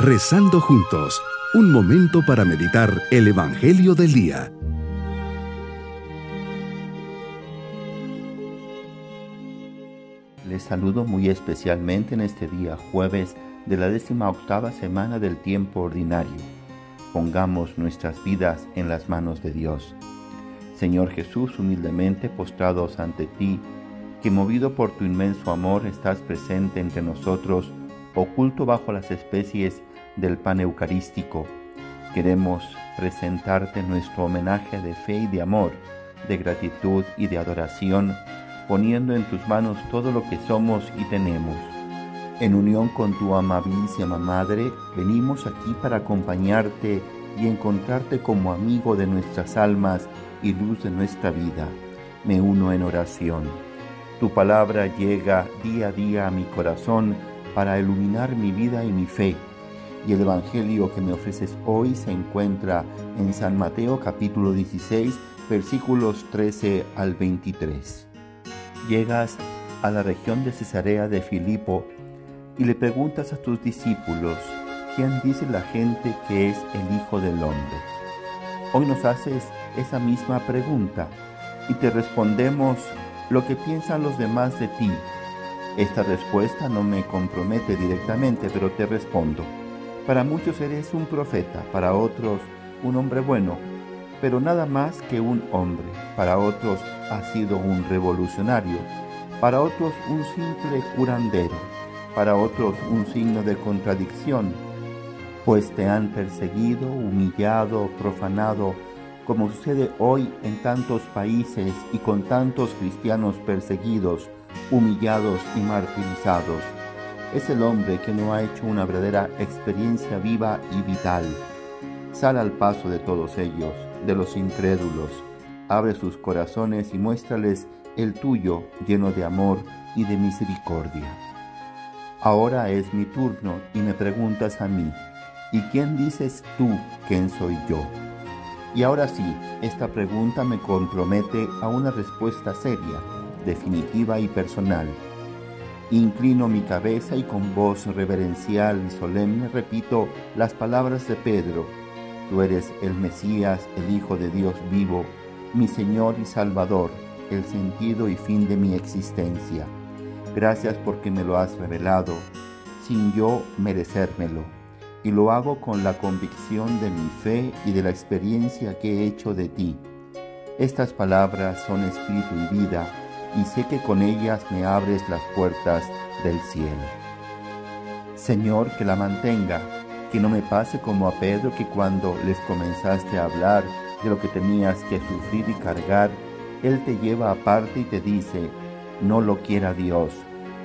Rezando juntos, un momento para meditar el Evangelio del Día. Les saludo muy especialmente en este día jueves de la décima octava semana del tiempo ordinario. Pongamos nuestras vidas en las manos de Dios. Señor Jesús, humildemente postrados ante ti, que movido por tu inmenso amor estás presente entre nosotros, oculto bajo las especies del pan eucarístico. Queremos presentarte nuestro homenaje de fe y de amor, de gratitud y de adoración, poniendo en tus manos todo lo que somos y tenemos. En unión con tu amabilísima Madre, venimos aquí para acompañarte y encontrarte como amigo de nuestras almas y luz de nuestra vida. Me uno en oración. Tu palabra llega día a día a mi corazón para iluminar mi vida y mi fe. Y el Evangelio que me ofreces hoy se encuentra en San Mateo capítulo 16 versículos 13 al 23. Llegas a la región de Cesarea de Filipo y le preguntas a tus discípulos, ¿quién dice la gente que es el Hijo del Hombre? Hoy nos haces esa misma pregunta y te respondemos lo que piensan los demás de ti. Esta respuesta no me compromete directamente, pero te respondo. Para muchos eres un profeta, para otros un hombre bueno, pero nada más que un hombre. Para otros has sido un revolucionario, para otros un simple curandero, para otros un signo de contradicción, pues te han perseguido, humillado, profanado, como sucede hoy en tantos países y con tantos cristianos perseguidos, humillados y martirizados. Es el hombre que no ha hecho una verdadera experiencia viva y vital. Sal al paso de todos ellos, de los incrédulos. Abre sus corazones y muéstrales el tuyo lleno de amor y de misericordia. Ahora es mi turno y me preguntas a mí, ¿y quién dices tú quién soy yo? Y ahora sí, esta pregunta me compromete a una respuesta seria, definitiva y personal. Inclino mi cabeza y con voz reverencial y solemne repito las palabras de Pedro. Tú eres el Mesías, el Hijo de Dios vivo, mi Señor y Salvador, el sentido y fin de mi existencia. Gracias porque me lo has revelado, sin yo merecérmelo y lo hago con la convicción de mi fe y de la experiencia que he hecho de ti. Estas palabras son espíritu y vida, y sé que con ellas me abres las puertas del cielo. Señor, que la mantenga, que no me pase como a Pedro que cuando les comenzaste a hablar de lo que tenías que sufrir y cargar, Él te lleva aparte y te dice, no lo quiera Dios.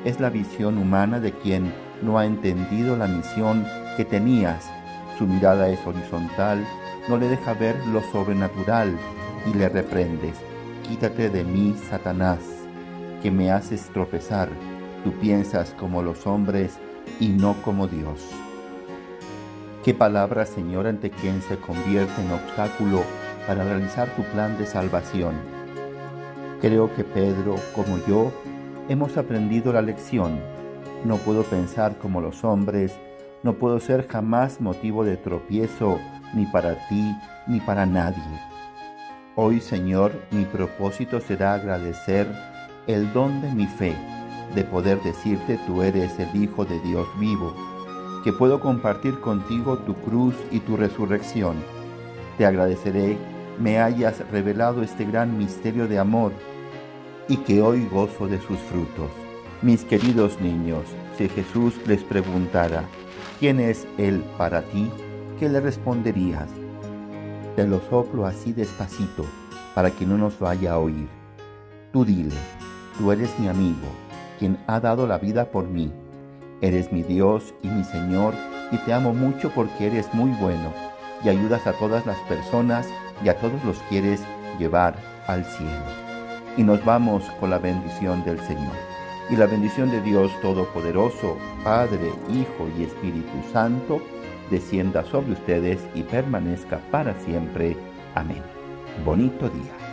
Es la visión humana de quien no ha entendido la misión que tenías. Su mirada es horizontal, no le deja ver lo sobrenatural y le reprendes. Quítate de mí, Satanás, que me haces tropezar. Tú piensas como los hombres y no como Dios. Qué palabra, Señor, ante quien se convierte en obstáculo para realizar tu plan de salvación. Creo que Pedro, como yo, hemos aprendido la lección. No puedo pensar como los hombres, no puedo ser jamás motivo de tropiezo ni para ti ni para nadie. Hoy, Señor, mi propósito será agradecer el don de mi fe, de poder decirte tú eres el Hijo de Dios vivo, que puedo compartir contigo tu cruz y tu resurrección. Te agradeceré me hayas revelado este gran misterio de amor y que hoy gozo de sus frutos. Mis queridos niños, si Jesús les preguntara, ¿quién es Él para ti? ¿Qué le responderías? Te lo soplo así despacito para que no nos vaya a oír. Tú dile, tú eres mi amigo, quien ha dado la vida por mí. Eres mi Dios y mi Señor y te amo mucho porque eres muy bueno y ayudas a todas las personas y a todos los quieres llevar al cielo. Y nos vamos con la bendición del Señor. Y la bendición de Dios Todopoderoso, Padre, Hijo y Espíritu Santo, descienda sobre ustedes y permanezca para siempre. Amén. Bonito día.